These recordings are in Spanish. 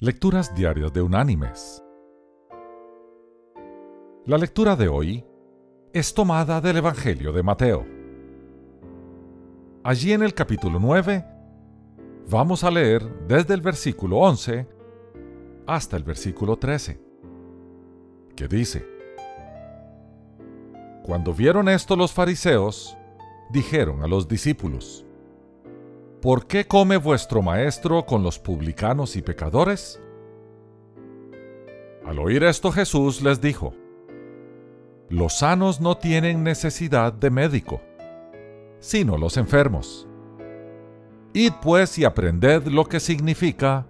Lecturas Diarias de Unánimes. La lectura de hoy es tomada del Evangelio de Mateo. Allí en el capítulo 9 vamos a leer desde el versículo 11 hasta el versículo 13, que dice, Cuando vieron esto los fariseos, dijeron a los discípulos, ¿Por qué come vuestro maestro con los publicanos y pecadores? Al oír esto Jesús les dijo, Los sanos no tienen necesidad de médico, sino los enfermos. Id pues y aprended lo que significa,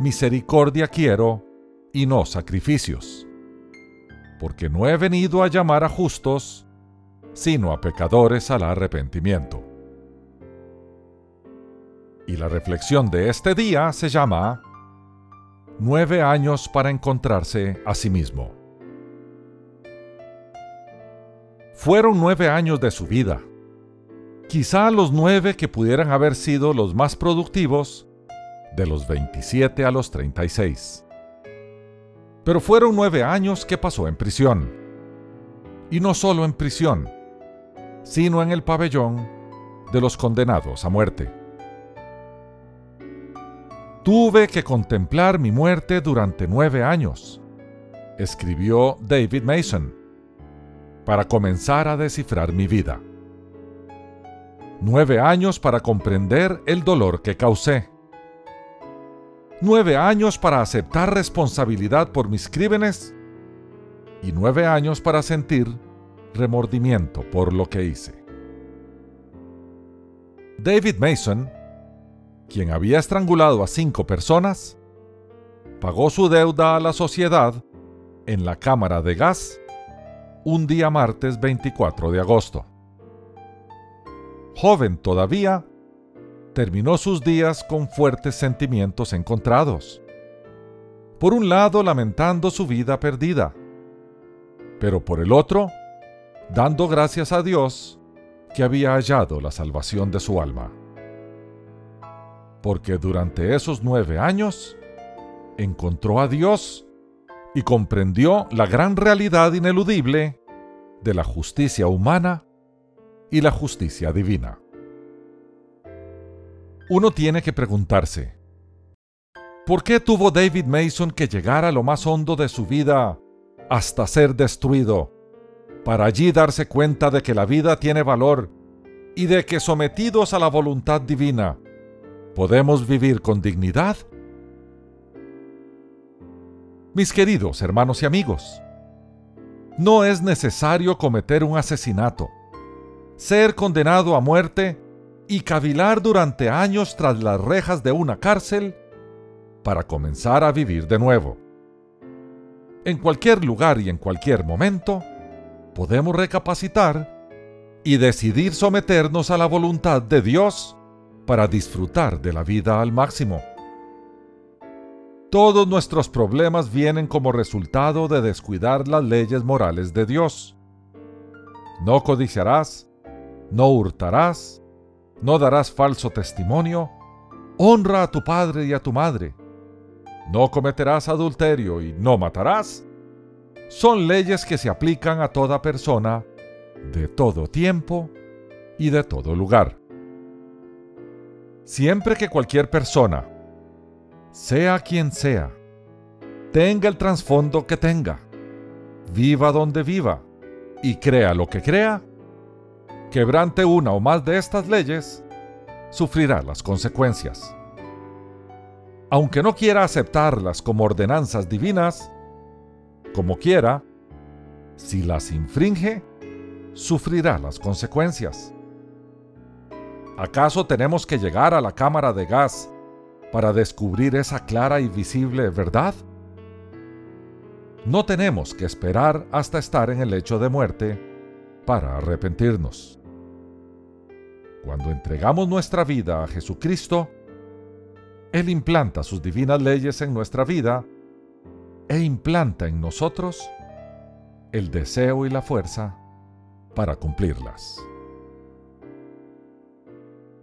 misericordia quiero y no sacrificios, porque no he venido a llamar a justos, sino a pecadores al arrepentimiento. Y la reflexión de este día se llama Nueve años para encontrarse a sí mismo. Fueron nueve años de su vida, quizá los nueve que pudieran haber sido los más productivos, de los 27 a los 36. Pero fueron nueve años que pasó en prisión. Y no solo en prisión, sino en el pabellón de los condenados a muerte. Tuve que contemplar mi muerte durante nueve años, escribió David Mason, para comenzar a descifrar mi vida. Nueve años para comprender el dolor que causé. Nueve años para aceptar responsabilidad por mis crímenes. Y nueve años para sentir remordimiento por lo que hice. David Mason quien había estrangulado a cinco personas, pagó su deuda a la sociedad en la cámara de gas un día martes 24 de agosto. Joven todavía, terminó sus días con fuertes sentimientos encontrados. Por un lado, lamentando su vida perdida, pero por el otro, dando gracias a Dios que había hallado la salvación de su alma porque durante esos nueve años encontró a Dios y comprendió la gran realidad ineludible de la justicia humana y la justicia divina. Uno tiene que preguntarse, ¿por qué tuvo David Mason que llegar a lo más hondo de su vida hasta ser destruido, para allí darse cuenta de que la vida tiene valor y de que sometidos a la voluntad divina, ¿Podemos vivir con dignidad? Mis queridos hermanos y amigos, no es necesario cometer un asesinato, ser condenado a muerte y cavilar durante años tras las rejas de una cárcel para comenzar a vivir de nuevo. En cualquier lugar y en cualquier momento, podemos recapacitar y decidir someternos a la voluntad de Dios para disfrutar de la vida al máximo. Todos nuestros problemas vienen como resultado de descuidar las leyes morales de Dios. No codiciarás, no hurtarás, no darás falso testimonio, honra a tu padre y a tu madre, no cometerás adulterio y no matarás. Son leyes que se aplican a toda persona, de todo tiempo y de todo lugar. Siempre que cualquier persona, sea quien sea, tenga el trasfondo que tenga, viva donde viva y crea lo que crea, quebrante una o más de estas leyes, sufrirá las consecuencias. Aunque no quiera aceptarlas como ordenanzas divinas, como quiera, si las infringe, sufrirá las consecuencias. ¿Acaso tenemos que llegar a la cámara de gas para descubrir esa clara y visible verdad? No tenemos que esperar hasta estar en el lecho de muerte para arrepentirnos. Cuando entregamos nuestra vida a Jesucristo, Él implanta sus divinas leyes en nuestra vida e implanta en nosotros el deseo y la fuerza para cumplirlas.